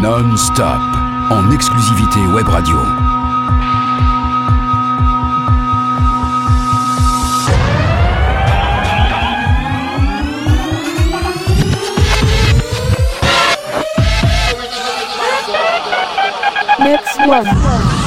non-stop en exclusivité web radio. Mix one.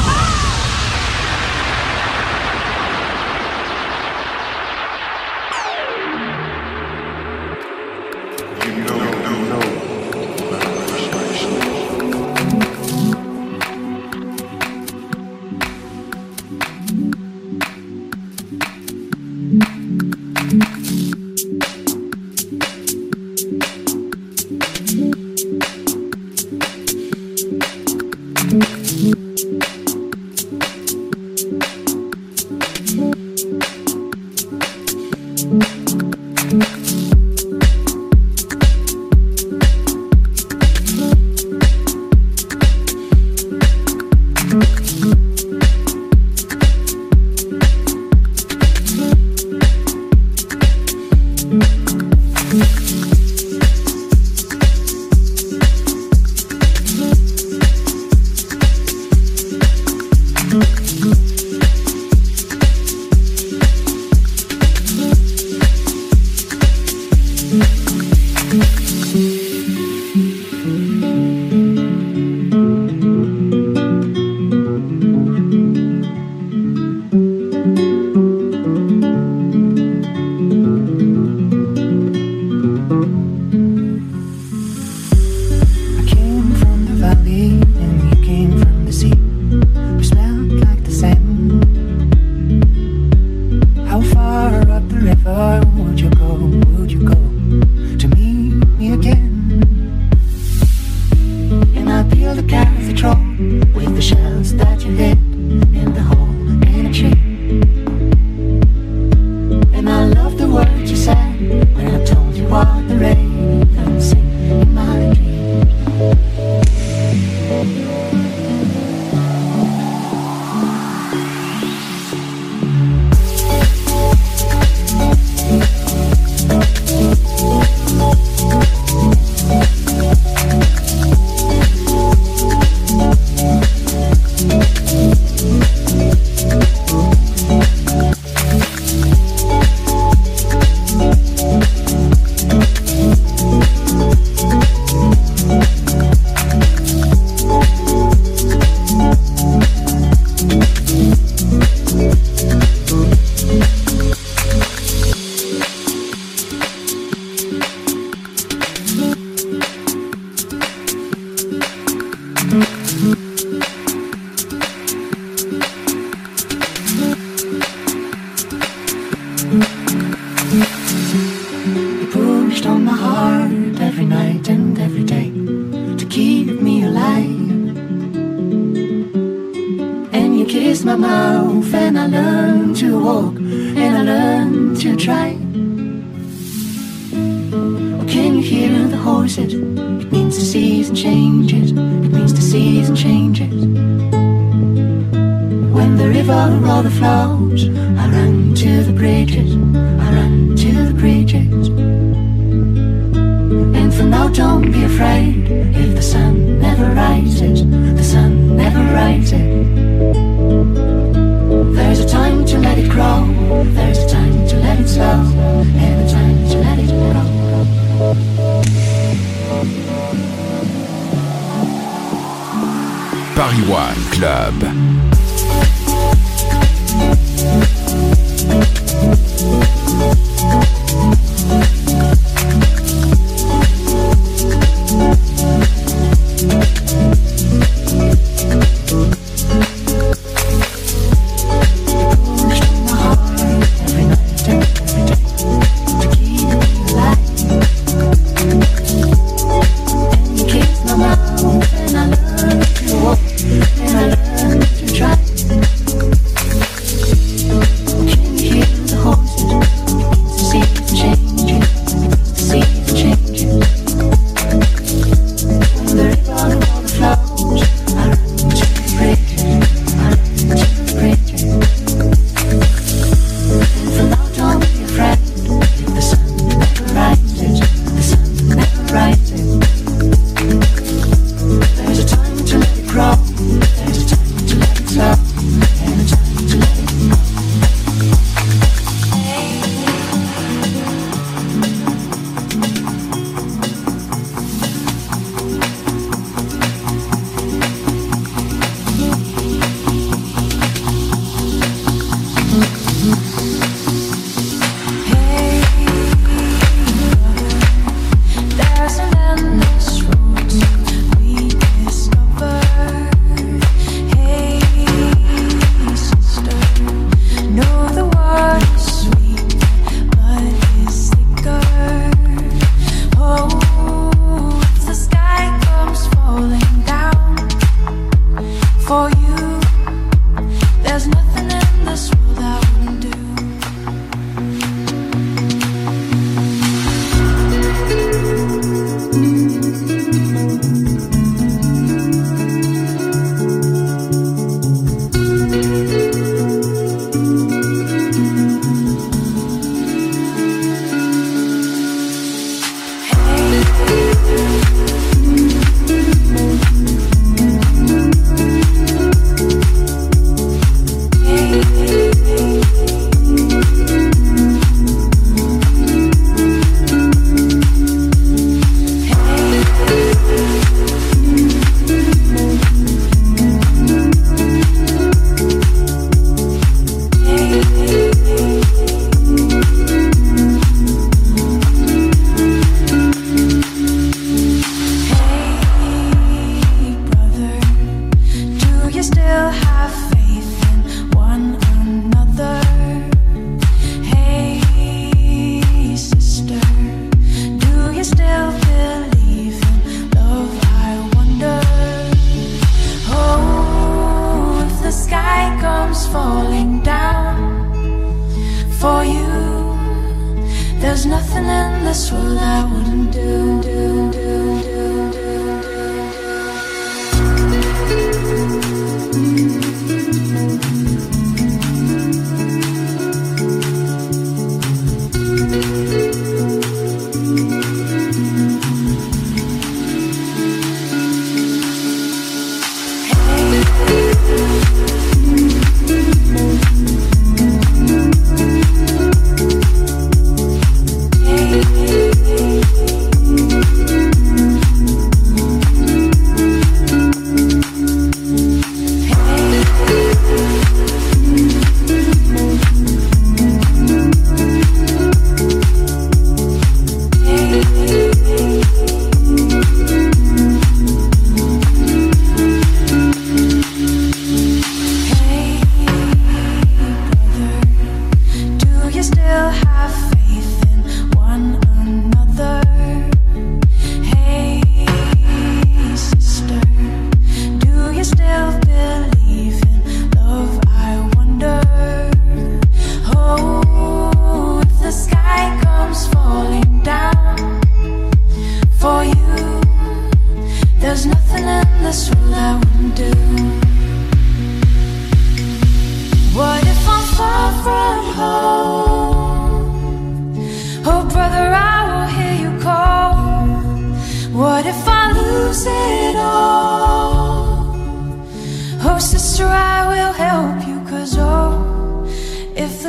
learn to try. Well, can you hear the horses? It means the season changes. It means the season changes. When the river rather flows, I run to the bridges. I run to the bridges. And for now, don't be afraid. If the sun never rises, the sun never rises. There's a time to let it grow. There's a time to let it slow and a time to let it grow. Paris One Club. There's nothing in this world I wouldn't do, do, do, do.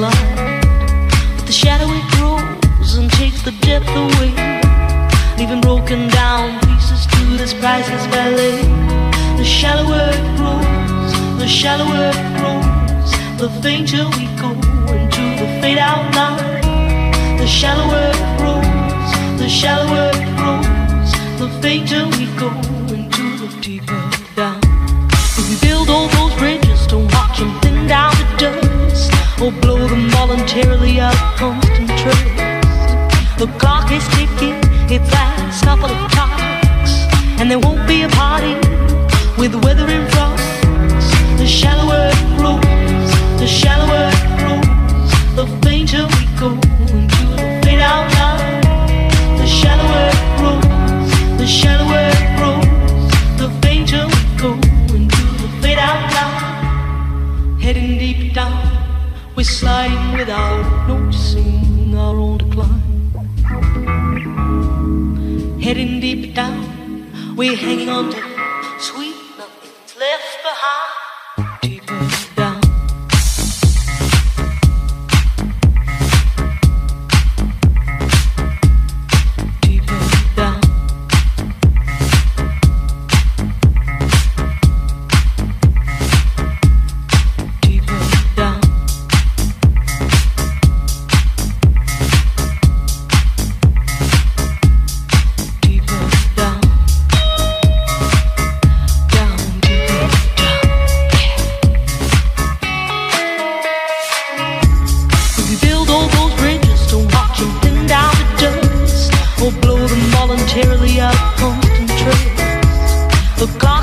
But the shadow it grows and takes the depth away. Leaving broken down pieces to this priceless ballet The shallower it grows, the shallower it grows. The fainter we go into the fade out line. The shallower it grows, the shallower it grows. The fainter we go. or blow them voluntarily out of constant trust. The clock is ticking, it's last couple of clocks, and there won't be a party with weather and frost. The shallower it grows, the shallower it grows, the fainter we go into the fade out line. The shallower it grows, the shallower it grows, the fainter we go into the fade out line. Heading deep down. We're sliding without noticing our own decline. Heading deep down, we're hanging on to sweet nothing's left behind. will blow them voluntarily out of constant trace.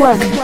问。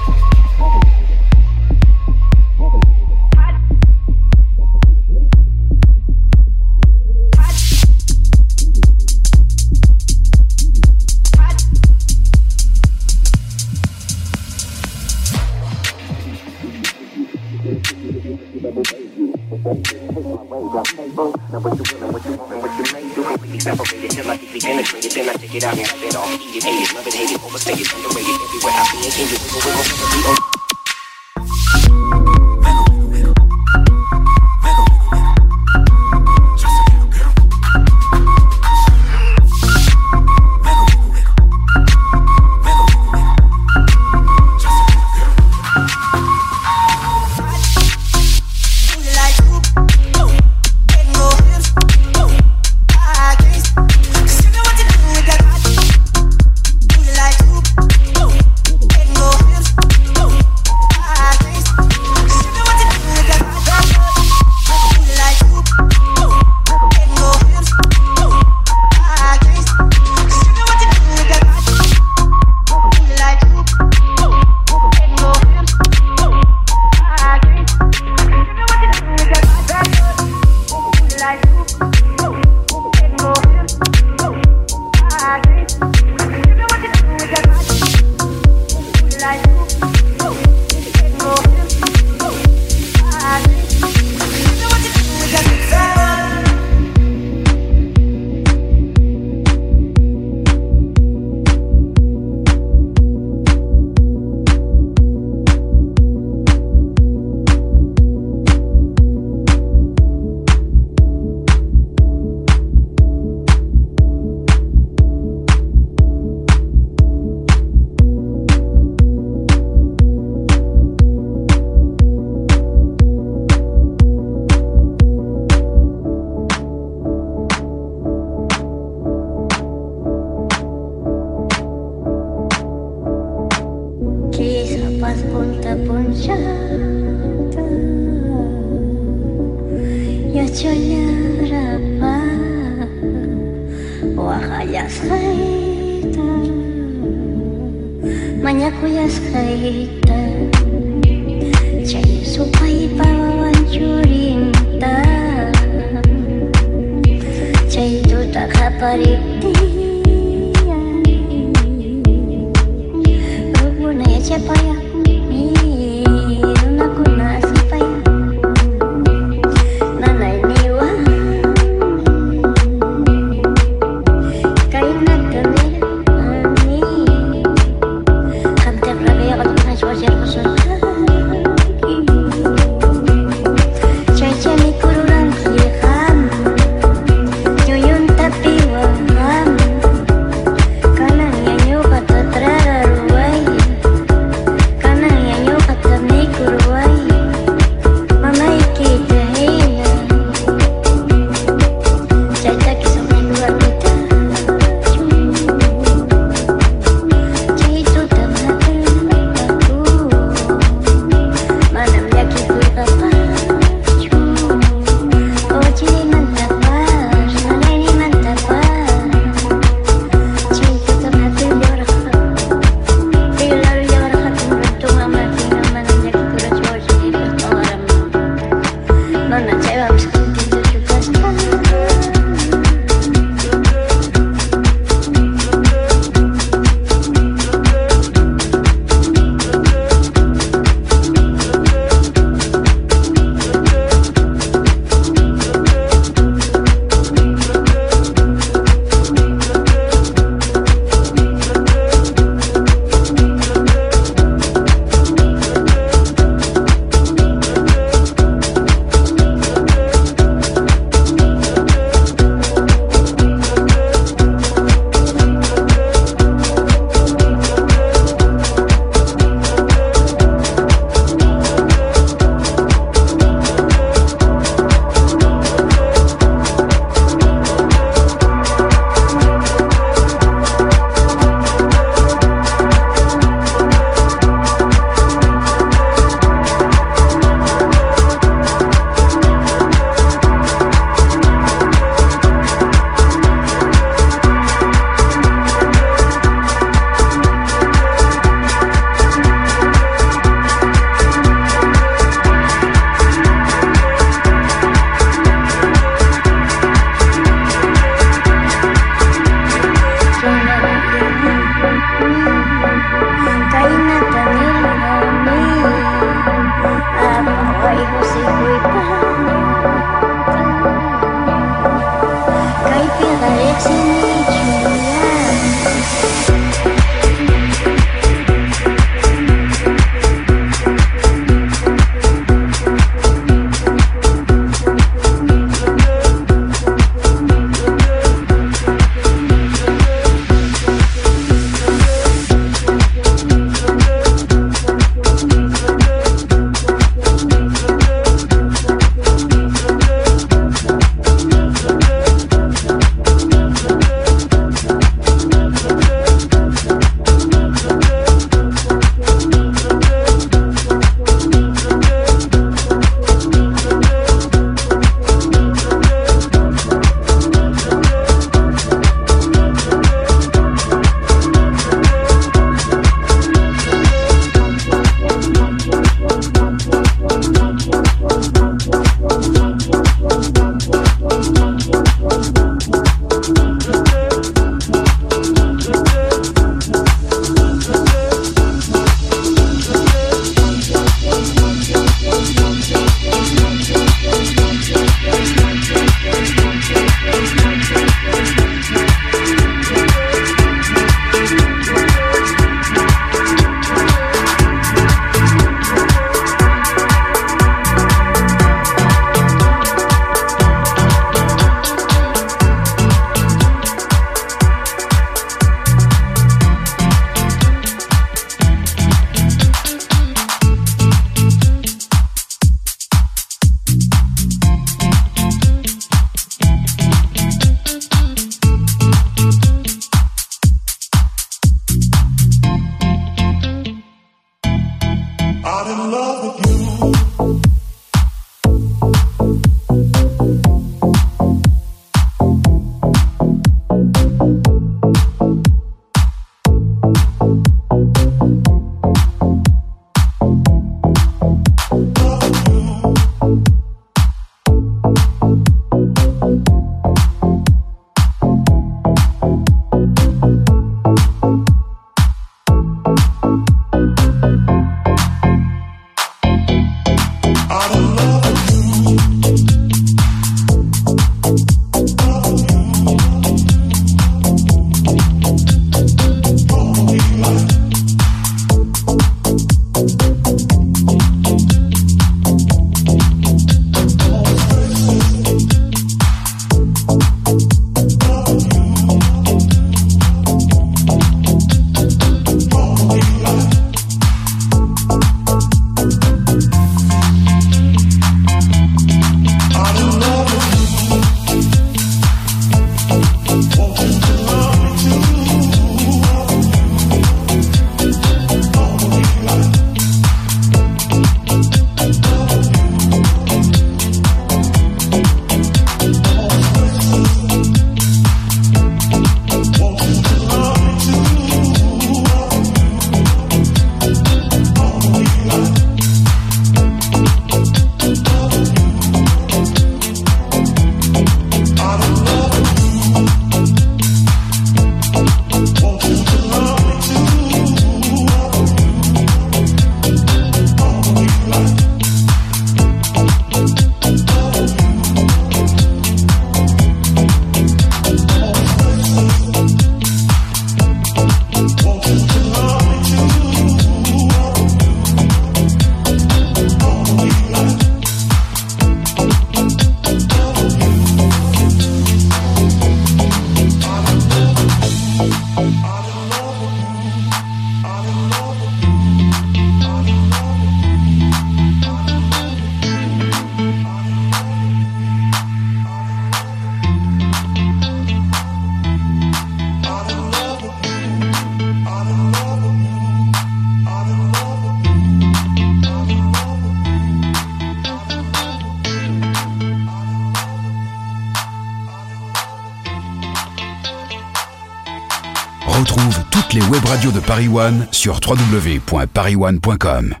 Paris One sur www.parisone.com.